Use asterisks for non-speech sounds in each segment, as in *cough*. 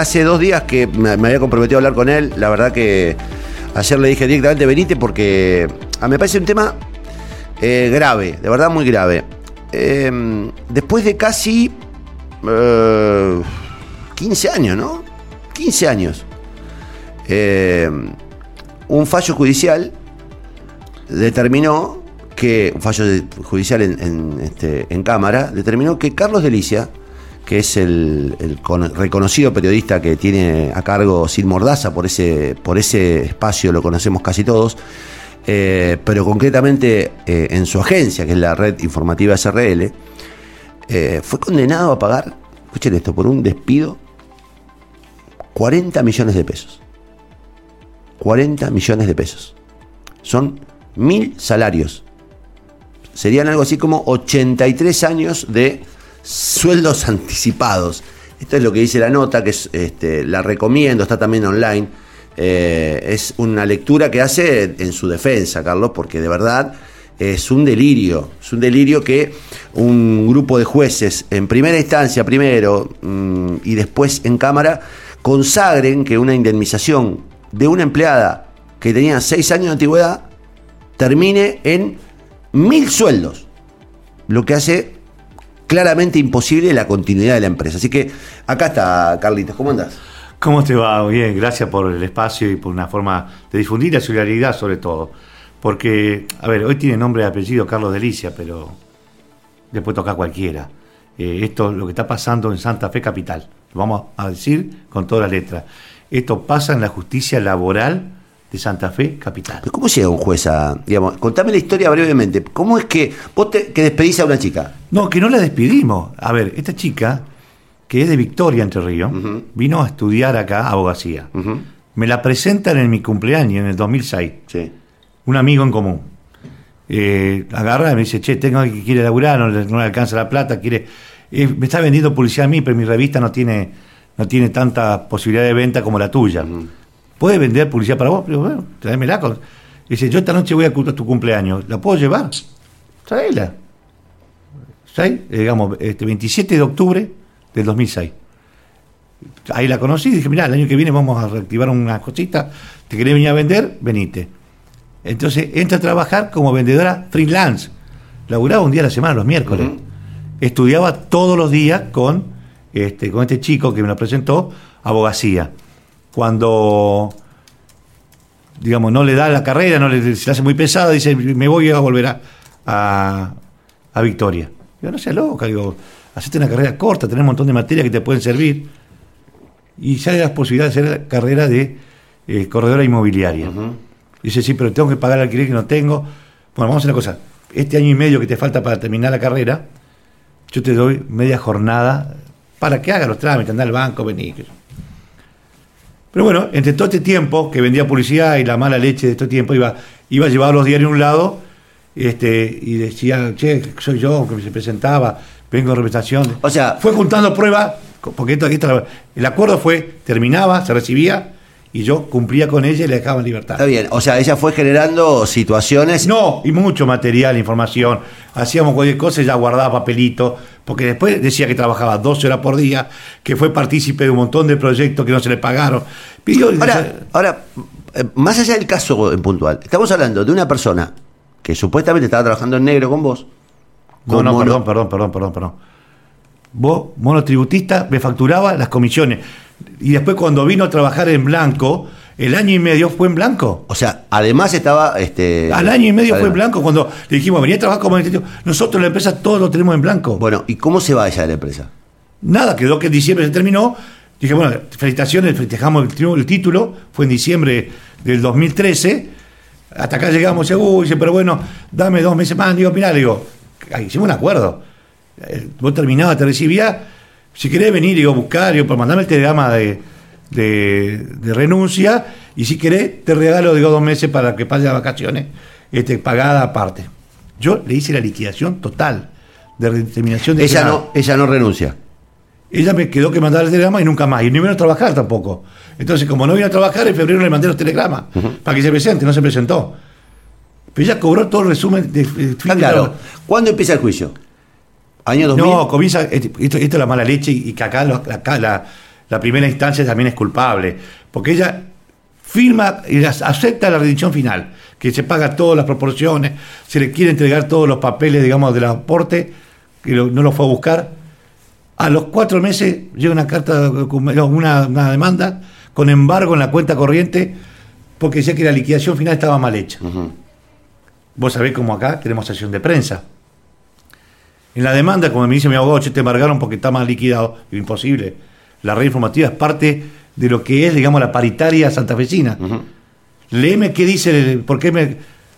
hace dos días que me, había comprometido a hablar con él. La verdad que ayer le dije directamente venite porque a mí me parece un tema eh, grave, de verdad muy grave. Eh, después de casi eh, 15 años, ¿no? 15 años. Eh, un fallo judicial determinó que, un fallo judicial en, en, este, en Cámara, determinó que Carlos Delicia, que es el, el con- reconocido periodista que tiene a cargo Sin Mordaza, por ese, por ese espacio lo conocemos casi todos, eh, pero concretamente eh, en su agencia, que es la red informativa SRL, eh, fue condenado a pagar, escuchen esto, por un despido, 40 millones de pesos. 40 millones de pesos. Son mil salarios. Serían algo así como 83 años de sueldos anticipados. Esto es lo que dice la nota, que es, este, la recomiendo, está también online. Eh, es una lectura que hace en su defensa, Carlos, porque de verdad es un delirio. Es un delirio que un grupo de jueces, en primera instancia primero mm, y después en Cámara, consagren que una indemnización de una empleada que tenía seis años de antigüedad termine en mil sueldos, lo que hace claramente imposible la continuidad de la empresa. Así que acá está, Carlitos, ¿cómo andás? ¿Cómo te va? Bien, gracias por el espacio y por una forma de difundir la solidaridad sobre todo. Porque, a ver, hoy tiene nombre y apellido Carlos Delicia, pero después toca cualquiera. Eh, esto, lo que está pasando en Santa Fe Capital, lo vamos a decir con toda la letra. Esto pasa en la justicia laboral de Santa Fe Capital. Pero ¿Cómo llega un juez a, digamos, contame la historia brevemente, ¿cómo es que vos te, que despedís a una chica? No, que no la despedimos. A ver, esta chica, que es de Victoria, Entre Ríos, vino a estudiar acá abogacía. Me la presentan en mi cumpleaños, en el 2006. Sí. un amigo en común. Eh, agarra y me dice, che, tengo que quiere laburar, no le, no le alcanza la plata, quiere. eh, me está vendiendo publicidad a mí, pero mi revista no tiene, no tiene tanta posibilidad de venta como la tuya. ¿Puede vender publicidad para vos? Pero bueno, tráemela. con- Dice, yo esta noche voy a tu cumpleaños, ¿la puedo llevar? Tráela. ¿Sabes? Eh, digamos, este 27 de octubre del 2006. Ahí la conocí y dije, mirá, el año que viene vamos a reactivar una cosita, ¿te querés venir a vender? Venite. Entonces entra a trabajar como vendedora freelance. Laburaba un día a la semana, los miércoles. Estudiaba todos los días con este, con este chico que me lo presentó, abogacía. Cuando, digamos, no le da la carrera, no le, se le hace muy pesada, dice, me voy a volver a, a, a Victoria. Digo, no seas loca, digo, hacete una carrera corta, tenés un montón de materias que te pueden servir. Y ya hay la posibilidad de hacer carrera de eh, corredora inmobiliaria. Dice, sí, pero tengo que pagar el alquiler que no tengo. Bueno, vamos a hacer una cosa. Este año y medio que te falta para terminar la carrera, yo te doy media jornada para que hagas los trámites, andar al banco, vení. Pero bueno, entre todo este tiempo que vendía publicidad y la mala leche de este tiempo, iba, iba a llevar los diarios a un lado este, y decía, che, soy yo que se presentaba, vengo en representación. O sea- fue juntando pruebas, porque esto, esto- el acuerdo fue, terminaba, se recibía, y yo cumplía con ella y le dejaba en libertad. Está bien, o sea, ella fue generando situaciones. No, y mucho material, información. Hacíamos cualquier cosa, ella guardaba papelito, porque después decía que trabajaba 12 horas por día, que fue partícipe de un montón de proyectos que no se le pagaron. Pidió, Ahora, ahora, eh, más allá del caso en puntual, estamos hablando de una persona que supuestamente estaba trabajando en negro con vos. no, no, como perdón, perdón, perdón, perdón, perdón. Vos, monotributista, me facturaba las comisiones. Y después cuando vino a trabajar en blanco, el año y medio fue en blanco. O sea, además estaba. Este, Al año y medio fue en blanco. Cuando le dijimos, venía a trabajar como administrativo, nosotros en la empresa todos lo tenemos en blanco. Bueno, ¿y cómo se va ella de la empresa? Nada, quedó que en diciembre se terminó. Dije, bueno, felicitaciones, festejamos el, título, fue en diciembre del 2013. Hasta acá llegamos, uy, dice, pero bueno, dame dos meses más. Digo, mirá, digo, hicimos un acuerdo. Eh, Vos terminabas, te recibía. Si querés venir, digo, buscar, digo, para mandarme el telegrama de, de, de renuncia. Y si querés, te regalo, digo, dos meses para que pases las vacaciones, este, pagada aparte. Yo le hice la liquidación total de determinación de Ella no, ella no renuncia. Ella me quedó que mandar el telegrama y nunca más. Y no vino a trabajar tampoco. Entonces, como no vino a trabajar, en febrero le mandé los telegramas para que se presente, no se presentó. Pero ella cobró todo el resumen de, de claro. ¿Cuándo empieza el juicio? ¿Año 2000? No, comienza. Esto, esto es la mala leche y que acá, la, la primera instancia también es culpable, porque ella firma y acepta la rendición final, que se paga todas las proporciones, se le quiere entregar todos los papeles, digamos, del aporte, que lo- no lo fue a buscar. A los cuatro meses llega una carta, una, una demanda con embargo en la cuenta corriente, porque decía que la liquidación final estaba mal hecha. Vos sabés cómo acá tenemos sesión de prensa. En la demanda, como me dice mi abogado, che, te embargaron porque está mal liquidado. Imposible. La red informativa es parte de lo que es, digamos, la paritaria santafesina. Ujú. Léeme qué dice, el- por qué me,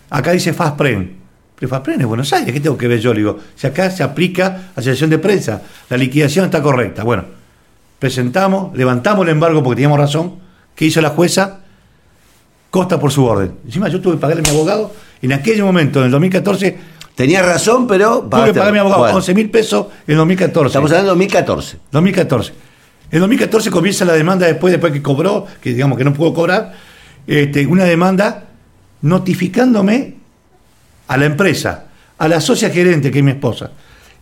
acá dice FASPREN. Pero FASPREN es Buenos Aires, ¿qué tengo que ver yo? Le digo, si acá se aplica a sesión de prensa, la liquidación está correcta. Bueno, presentamos, levantamos el embargo porque teníamos razón. ¿Qué hizo la jueza? Costa por su orden. Encima yo tuve que pagarle a mi abogado. En aquel momento, en el 2014, Tenías razón, pero. tuve que pagar a mi abogado Bueno, 11 mil pesos en 2014. Estamos hablando de 2014. 2014. En 2014 comienza la demanda después, después que cobró, que digamos que no pudo cobrar, este, una demanda notificándome a la empresa, a la socia gerente, que es mi esposa.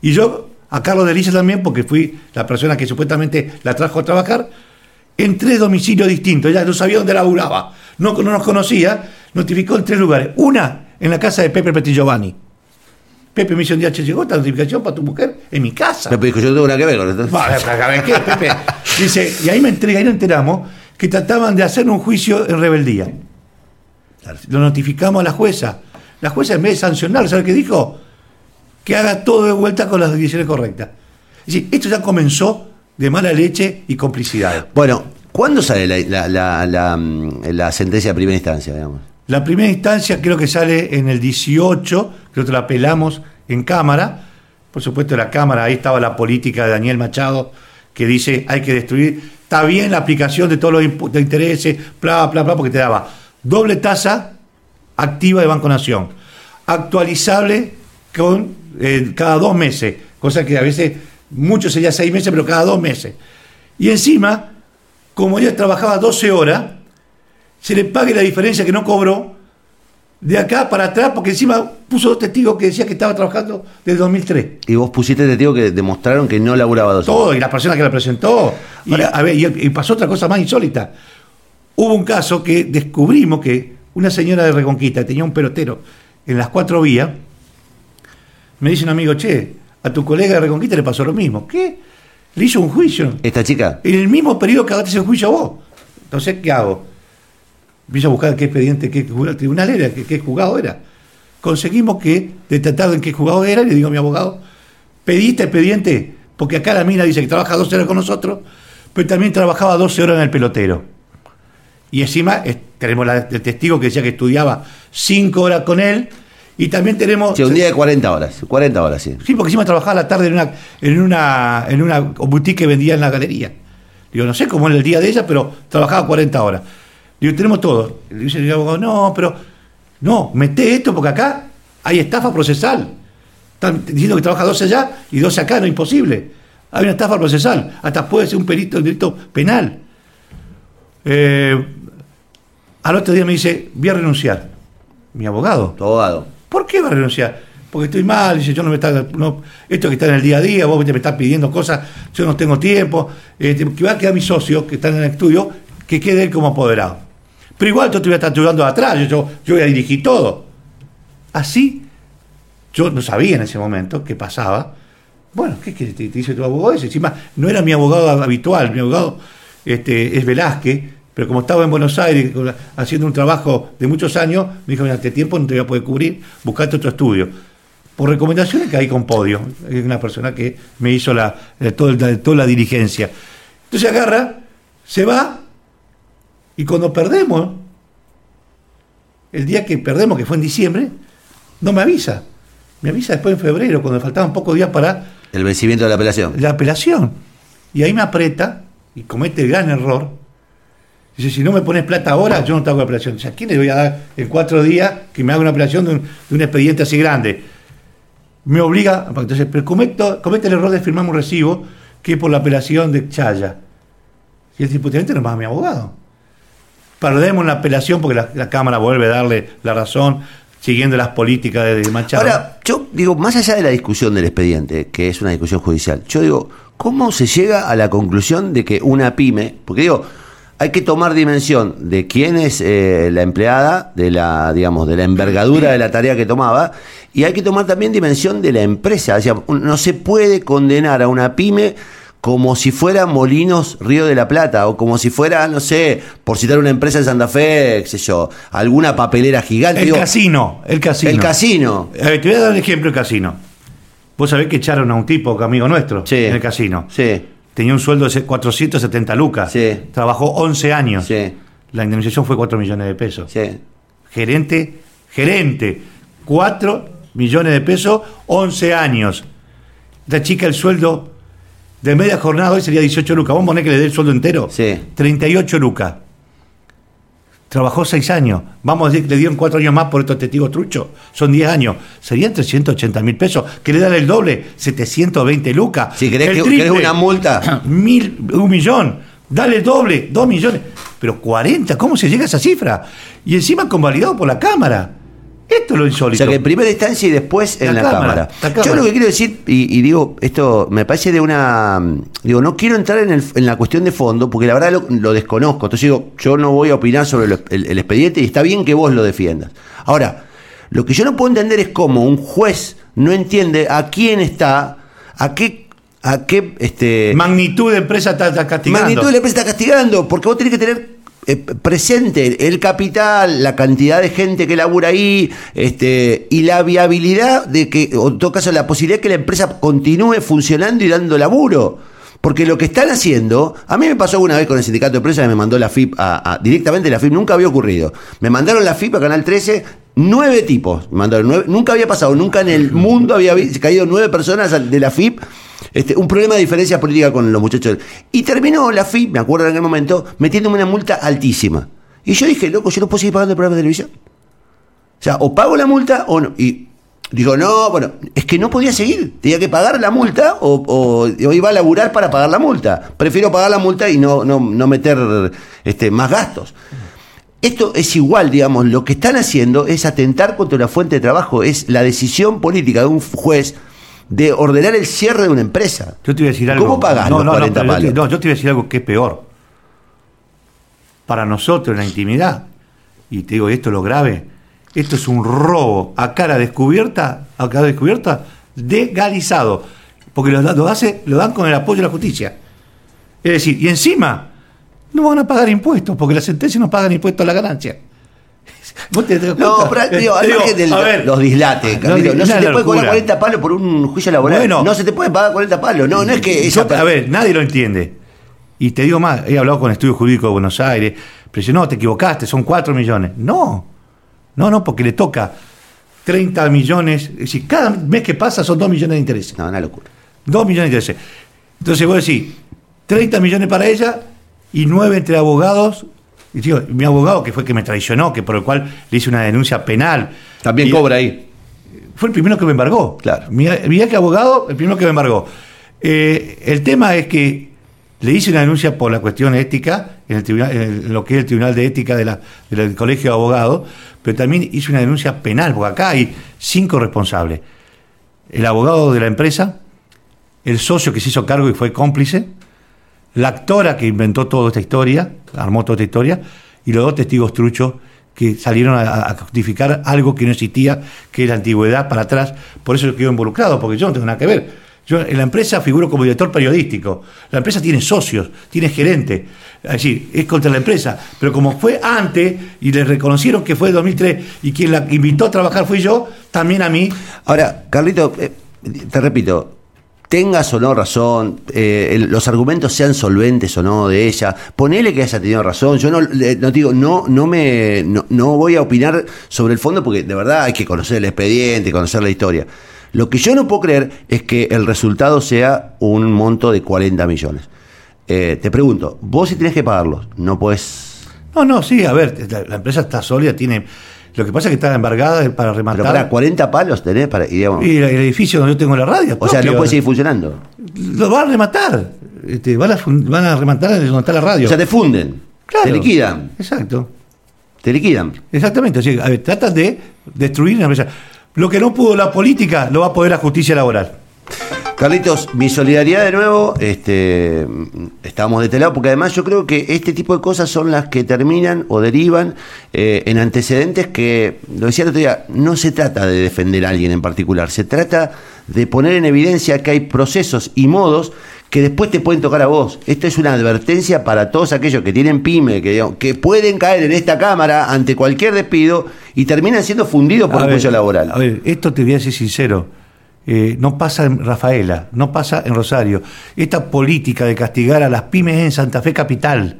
Y yo a Carlos Delicia también, porque fui la persona que supuestamente la trajo a trabajar, en tres domicilios distintos. Ya no sabía dónde laburaba, no, no nos conocía, notificó en tres lugares. Una, en la casa de Pepe Petillovanni. Pepe me dice un día, che, llegó esta notificación para tu mujer en mi casa. Pepe dijo, yo tengo nada que ver con esto. ¿sabes qué, Pepe? Dice, y ahí me entrega, ahí nos enteramos que trataban de hacer un juicio en rebeldía. Lo notificamos a la jueza. La jueza, en vez de sancionar, ¿sabe qué dijo? Que haga todo de vuelta con las decisiones correctas. Es decir, esto ya comenzó de mala leche y complicidad. Bueno, ¿cuándo sale la, la, la, la, mm, la sentencia de primera instancia, digamos? La primera instancia creo que sale en el 18, creo que la apelamos en Cámara. Por supuesto, la Cámara, ahí estaba la política de Daniel Machado, que dice hay que destruir. Está bien la aplicación de todos los de intereses, bla, bla, bla, porque te daba doble tasa activa de Banco Nación, actualizable con eh, cada dos meses, cosa que a veces, mucho sería seis meses, pero cada dos meses. Y encima, como ella trabajaba 12 horas, se le pague la diferencia que no cobró de acá para atrás, porque encima puso dos testigos que decía que estaba trabajando desde 2003. Y vos pusiste testigo que demostraron que no laburaba dos. Todo, y la persona que la presentó. Y, Ahora- a ver, y, y pasó otra cosa más insólita. Hubo un caso que descubrimos que una señora de Reconquista tenía un pelotero en las cuatro vías. Me dice un amigo, che, a tu colega de Reconquista le pasó lo mismo. ¿Qué? Le hizo un juicio. Esta chica, En el mismo periodo que hagaste ese juicio a vos. Entonces, ¿qué hago? Empiezo a buscar qué expediente, qué el tribunal era, qué, qué juzgado era. Conseguimos que, detectado en qué juzgado era, le digo a mi abogado, pediste expediente, porque acá la mina dice que trabaja 12 horas con nosotros, pero también trabajaba 12 horas en el pelotero. Y encima tenemos la, el testigo que decía que estudiaba 5 horas con él, y también tenemos... che, un día de 40 horas. 40 horas, sí. Sí, porque encima trabajaba a la tarde en una, en una, en una boutique que vendía en la galería. Digo, no sé cómo era el día de ella, pero trabajaba 40 horas. Digo, tenemos todo. Y dice el abogado, no, pero no, mete esto porque acá hay estafa procesal. Están diciendo que trabaja 12 allá y 12 acá, no es imposible. Hay una estafa procesal, hasta puede ser un perito, un delito penal. Eh, al otro día me dice, voy a renunciar. Mi abogado, Tu abogado. ¿Por qué va a renunciar? Porque estoy mal, dice, yo no me está, no- esto que está en el día a día, vos me estás pidiendo cosas, yo no tengo tiempo, este, que va a quedar mi socio, que está en el estudio, que quede él como apoderado. Pero igual yo te voy a estar ayudando atrás, yo, yo, voy a dirigir todo. Así, yo no sabía en ese momento qué pasaba. Bueno, ¿qué, te, te dice tu abogado ese? Encima, no era mi abogado habitual, mi abogado este, es Velázquez, pero como estaba en Buenos Aires haciendo un trabajo de muchos años, me dijo, mira, este tiempo no te voy a poder cubrir, buscate otro estudio. Por recomendaciones que hay con Podio, es una persona que me hizo la, eh, todo el- toda la dirigencia. Entonces agarra, se va, y cuando perdemos, el día que perdemos, que fue en diciembre, no me avisa. Me avisa después en febrero, cuando faltaban pocos días para El vencimiento de la apelación. la apelación. Y ahí me aprieta y comete el gran error. Dice, si no me pones plata ahora, yo no te hago apelación. O sea, ¿a quién le voy a dar en cuatro días que me haga una apelación de un, de un expediente así grande? Me obliga, entonces, pero cometo- comete el error de firmar un recibo que es por la apelación de Chaya. Y el diputante no es más mi abogado. Perdemos la apelación porque la, Cámara vuelve a darle la razón, siguiendo las políticas de Machado. Ahora, yo digo, más allá de la discusión del expediente, que es una discusión judicial, yo digo, ¿cómo se llega a la conclusión de que una pyme, porque digo, hay que tomar dimensión de quién es eh, la empleada, de la, digamos, de la envergadura de la tarea que tomaba, y hay que tomar también dimensión de la empresa. O no se puede condenar a una pyme como si fuera Molinos Río de la Plata, o como si fuera, no sé, por citar una empresa de Santa Fe, qué sé yo, alguna papelera gigante. El Digo, casino, el casino. El casino. Te voy a dar un ejemplo del casino. Vos sabés que echaron a un tipo, amigo nuestro, Sí. en el casino. Sí, Tenía un sueldo de 470 lucas. Sí. Trabajó 11 años. sí, La indemnización fue 4 millones de pesos. sí. Gerente, gerente, 4 millones de pesos, 11 años. Esta chica, el sueldo de media jornada hoy sería 18 lucas. ¿Vamos a poner que le dé el sueldo entero? Sí. 38 lucas. Trabajó 6 años. Vamos a decir que le dieron 4 años más por estos testigos truchos. Son 10 años. Serían 380 mil pesos. ¿Que le dan el doble? 720 lucas. Si querés El que- triple. una multa. *clears throat* Mil, un millón. Dale el doble, 2 millones. Pero 40, ¿cómo se llega a esa cifra? Y encima convalidado por la Cámara. Esto es lo O insólito. sea que en primera instancia y después en La cámara, cámara. la cámara. Yo lo que quiero decir, y, y digo, esto me parece de una. Digo, no quiero entrar en, el- en la cuestión de fondo, porque la verdad lo, lo desconozco. Entonces digo, yo no voy a opinar sobre el expediente y está bien que vos lo defiendas. Ahora, lo que yo no puedo entender es cómo un juez no entiende a quién está, a qué. A qué este, Magnitud de empresa está, está castigando. magnitud de la empresa está castigando, porque vos tenés que tener eh, presente el capital, la cantidad de gente que labura ahí, este, y la viabilidad de que, o en todo caso, la posibilidad de que la empresa continúe funcionando y dando laburo. Porque lo que están haciendo, a mí me pasó alguna vez con el sindicato de empresas me mandó la FIP a, directamente la FIP, nunca había ocurrido. Me mandaron la FIP a Canal 13, nueve tipos, me mandaron nueve- nunca había pasado, nunca en el mundo había caído nueve personas de la FIP este, un problema de diferencia política con los muchachos. Y terminó la FIP, me acuerdo en aquel momento, metiéndome una multa altísima. Y yo dije, loco, yo no puedo seguir pagando el programa de televisión. O sea, o pago la multa o no. Y digo, no, bueno, es que no podía seguir. Tenía que pagar la multa o, o- o iba a laburar para pagar la multa. Prefiero pagar la multa y no, no, no meter este, más gastos. Esto es igual, digamos, lo que están haciendo es atentar contra la fuente de trabajo, es la decisión política de un juez de ordenar el cierre de una empresa. Yo te voy a decir algo. ¿Cómo pagás los 40 pero yo te- no, yo te voy a decir algo que es peor. Para nosotros, en la intimidad, y te digo esto es lo grave, esto es un robo a cara descubierta, a cara descubierta, legalizado. Porque lo, lo hace, lo dan con el apoyo de la justicia. Es decir, y encima, no van a pagar impuestos, porque las sentencias no pagan impuestos a la ganancia. *laughs* ¿Vos te das No, pero digo, al digo, margen de a ver, los dislates, no, Carlito, no, se te puede cobrar locura. 40 palos por un juicio laboral. Bueno. no se te puede pagar 40 palos. No, no es que Yo- a ver, nadie lo entiende. Y te digo más, he hablado con el Estudio Jurídico de Buenos Aires, pero dice, no, te equivocaste, son 4 millones. No, no, no, porque le toca 30 millones, es decir, cada mes que pasa son 2 millones de intereses. No, una locura. 2 millones de intereses. Entonces vos decís, 30 millones para ella y 9 entre abogados. Y digo, mi abogado, que fue que me traicionó, que por el cual le hice una denuncia penal. También Y- cobra ahí. fue el primero que me embargó. Claro. Mi, mi que abogado, el primero que me embargó. Eh, el tema es que le hice una denuncia por la cuestión ética, en, el tribunal, en lo que es el Tribunal de Ética de la- del Colegio de Abogados, pero también hice una denuncia penal, porque acá hay cinco responsables. El abogado de la empresa, el socio que se hizo cargo y fue cómplice, la actora que inventó toda esta historia, armó toda esta historia, y los dos testigos truchos que salieron a, justificar algo que no existía, que es la antigüedad para atrás. Por eso yo involucrado, porque yo no tengo nada que ver. Yo en la empresa figuro como director periodístico. La empresa tiene socios, tiene gerente. Es decir, es contra la empresa. Pero como fue antes y le reconocieron que fue en 2003 y quien la invitó a trabajar fui yo, también a mí Ahora, Carlito, eh, te repito, tengas o no razón, eh, los argumentos sean solventes o no de ella, ponele que haya tenido razón. Yo no, digo, no, no me, no, voy a opinar sobre el fondo porque de verdad hay que conocer el expediente, conocer la historia. Lo que yo no puedo creer es que el resultado sea un monto de 40 millones. Eh, te pregunto, vos si tenés que pagarlos, no puedes. No, no, sí, a ver, la empresa está sólida, tiene. Lo que pasa es que está embargada para Pero rematar. para 40 palos tenés para. y digamos, y el, el edificio donde yo tengo la radio. o sea, no puede seguir funcionando. Lo van a rematar. Este, van, a, van a rematar donde está la radio. O sea, te funden, Claro. te liquidan. Exacto. Te liquidan. Exactamente. Así, que, a ver, tratan de destruir la empresa. Lo que no pudo la política lo va a poder la justicia laboral. Carlitos, mi solidaridad de nuevo, este, estamos de este lado, porque además yo creo que este tipo de cosas son las que terminan o derivan eh, en antecedentes que, lo decía el otro día, no se trata de defender a alguien en particular, se trata de poner en evidencia que hay procesos y modos que después te pueden tocar a vos. Esto es una advertencia para todos aquellos que tienen pyme, que, que pueden caer en esta cámara ante cualquier despido y terminan siendo fundidos por el cuello laboral. A ver, esto te voy a decir sincero. Eh, no pasa en Rafaela, no pasa en Rosario. Esta política de castigar a las pymes en Santa Fe Capital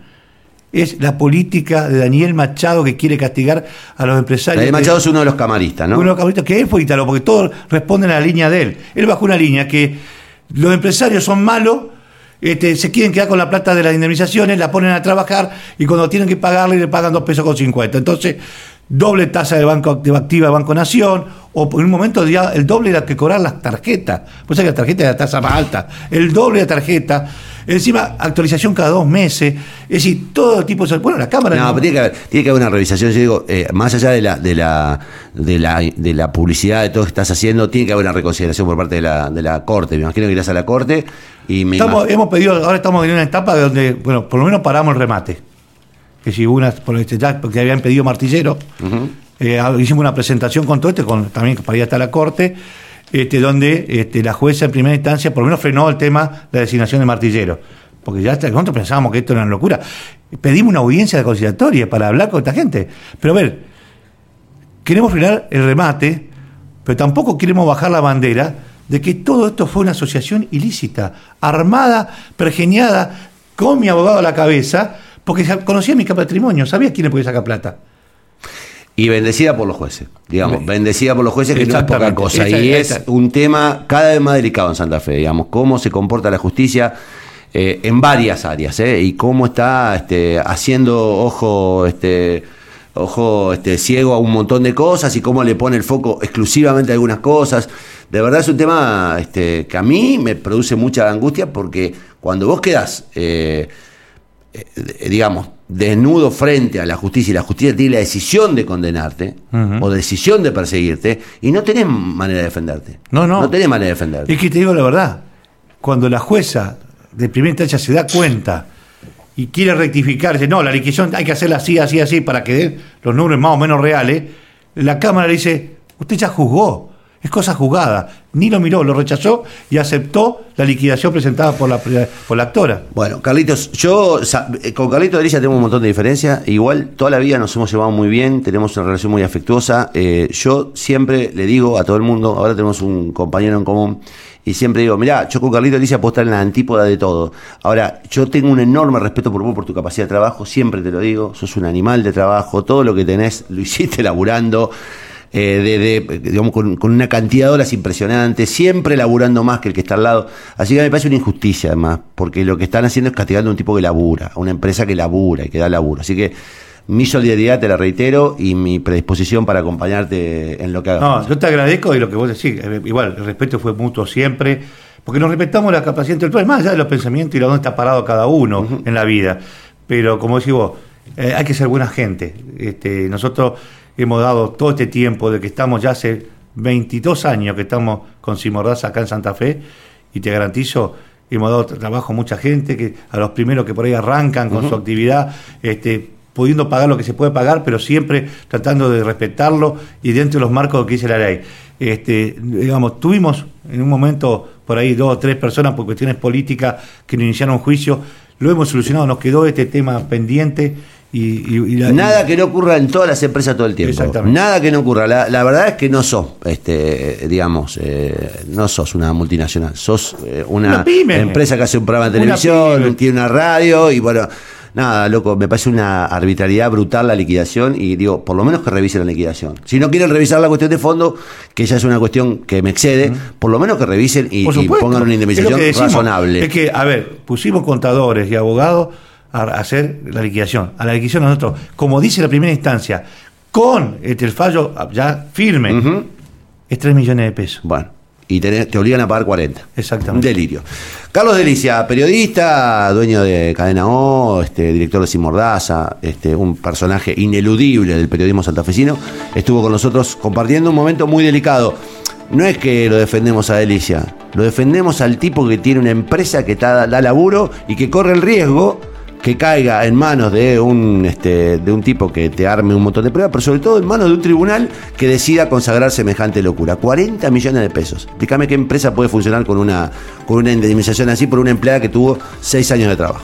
es la política de Daniel Machado que quiere castigar a los empresarios. Daniel Machado es uno de los camaristas, ¿no? Uno de los camaristas que es fue porque todos responden a la línea de él. Él bajó una línea que los empresarios son malos, este, se quieren quedar con la plata de las indemnizaciones, la ponen a trabajar y cuando tienen que pagarle le pagan dos pesos con cincuenta. Entonces, doble tasa de banco de activa Banco Nación, o en un momento ya el doble era que cobrar las tarjetas. Pues que la tarjeta es la tasa más alta, el doble de tarjeta. Encima, actualización cada dos meses. Es decir, todo tipo de. Bueno, la Cámara. No, pero tiene que, haber, tiene que haber una revisión. Yo digo, eh, más allá de la, de, la, de, la, de la publicidad de todo lo que estás haciendo, tiene que haber una reconsideración por parte de la, de la Corte. Me imagino que irás a la Corte y me. hemos pedido, ahora estamos en una etapa donde, bueno, por lo menos paramos el remate que si una, porque habían pedido martillero, eh, hicimos una presentación con todo esto, con, también para ir hasta la corte, este, donde este, la jueza en primera instancia por lo menos frenó el tema de la designación de martillero. Porque ya nosotros pensábamos que esto era una locura. Pedimos una audiencia de conciliatoria para hablar con esta gente. Pero a ver, queremos frenar el remate, pero tampoco queremos bajar la bandera de que todo esto fue una asociación ilícita, armada, pergeniada, con mi abogado a la cabeza, porque conocía mi patrimonio, sabía quién le podía sacar plata. Y bendecida por los jueces, digamos, bendecida por los jueces, que no es poca cosa. y es un tema cada vez más delicado en Santa Fe, digamos, cómo se comporta la justicia eh, en varias áreas, eh, y cómo está este, haciendo ojo, este, ojo este, ciego a un montón de cosas, y cómo le pone el foco exclusivamente a algunas cosas. De verdad es un tema este, que a mí me produce mucha angustia porque cuando vos quedás... Eh, digamos, desnudo frente a la justicia y la justicia tiene la decisión de condenarte o decisión de perseguirte y no tenés manera de defenderte. No, no. No tenés manera de defenderte. Es que te digo la verdad, cuando la jueza de primera instancia se da cuenta y quiere rectificar, dice, no, la liquidación hay que hacerla así, así, así para que den los números más o menos reales, la Cámara le dice, usted ya juzgó, es cosa jugada. Ni lo miró, lo rechazó y aceptó la liquidación presentada por la, por la actora. Bueno, Carlitos, yo eh, con Carlitos Delicia tengo un montón de diferencias. Igual toda la vida nos hemos llevado muy bien, tenemos una relación muy afectuosa. Eh, yo siempre le digo a todo el mundo, ahora tenemos un compañero en común, y siempre digo, mirá, yo con Carlitos Delicia puedo estar en la antípoda de todo. Ahora, yo tengo un enorme respeto por vos, por tu capacidad de trabajo, siempre te lo digo, sos un animal de trabajo, todo lo que tenés lo hiciste *laughs* laburando. Eh, de, digamos, con, una cantidad de horas impresionante, siempre laburando más que el que está al lado. Así que me parece una injusticia además, porque lo que están haciendo es castigando a un tipo que labura, a una empresa que labura y que da laburo. Así que mi solidaridad, te la reitero, y mi predisposición para acompañarte en lo que hagas. No, yo te agradezco y lo que vos decís, eh, igual, el respeto fue mutuo siempre, porque nos respetamos la capacidad intelectual, más allá de los pensamientos y de dónde está parado cada uno en la vida. Pero como decís vos, eh, hay que ser buena gente. Este, nosotros hemos dado todo este tiempo de que estamos ya hace 22 años que estamos con Simordaza acá en Santa Fe y te garantizo hemos dado trabajo a mucha gente que a los primeros que por ahí arrancan con su actividad este pudiendo pagar lo que se puede pagar pero siempre tratando de respetarlo y dentro de los marcos que dice la ley. Este digamos tuvimos en un momento por ahí dos o tres personas por cuestiones políticas que nos iniciaron un juicio lo hemos solucionado nos quedó este tema pendiente Nada que no ocurra en todas las empresas todo el tiempo. Nada que no ocurra. La, verdad es que no sos, este, digamos, eh, no sos una multinacional. Sos eh, una, empresa que hace un programa de televisión, tiene una radio y bueno. Nada, loco, me parece una arbitrariedad brutal la liquidación y digo, por lo menos que revisen la liquidación. Si no quieren revisar la cuestión de fondo, que ya es una cuestión que me excede, por lo menos que revisen y, pongan una indemnización razonable. Es que, a ver, pusimos contadores y abogados a hacer la liquidación. A la liquidación nosotros, como dice la primera instancia, con este, el fallo ya firme, es 3 millones de pesos. Bueno, y te, obligan a pagar 40. Exactamente. Un delirio. Carlos Delicia, periodista, dueño de Cadena O, este, director de Simordaza, este, un personaje ineludible del periodismo santafesino, estuvo con nosotros compartiendo un momento muy delicado. no es que lo defendemos a Delicia, lo defendemos al tipo que tiene una empresa que da, da laburo y que corre el riesgo que caiga en manos de un, este, de un tipo que te arme un montón de pruebas, pero sobre todo en manos de un tribunal que decida consagrar semejante locura. 40 millones de pesos. Explícame qué empresa puede funcionar con una, con una indemnización así por una empleada que tuvo 6 años de trabajo.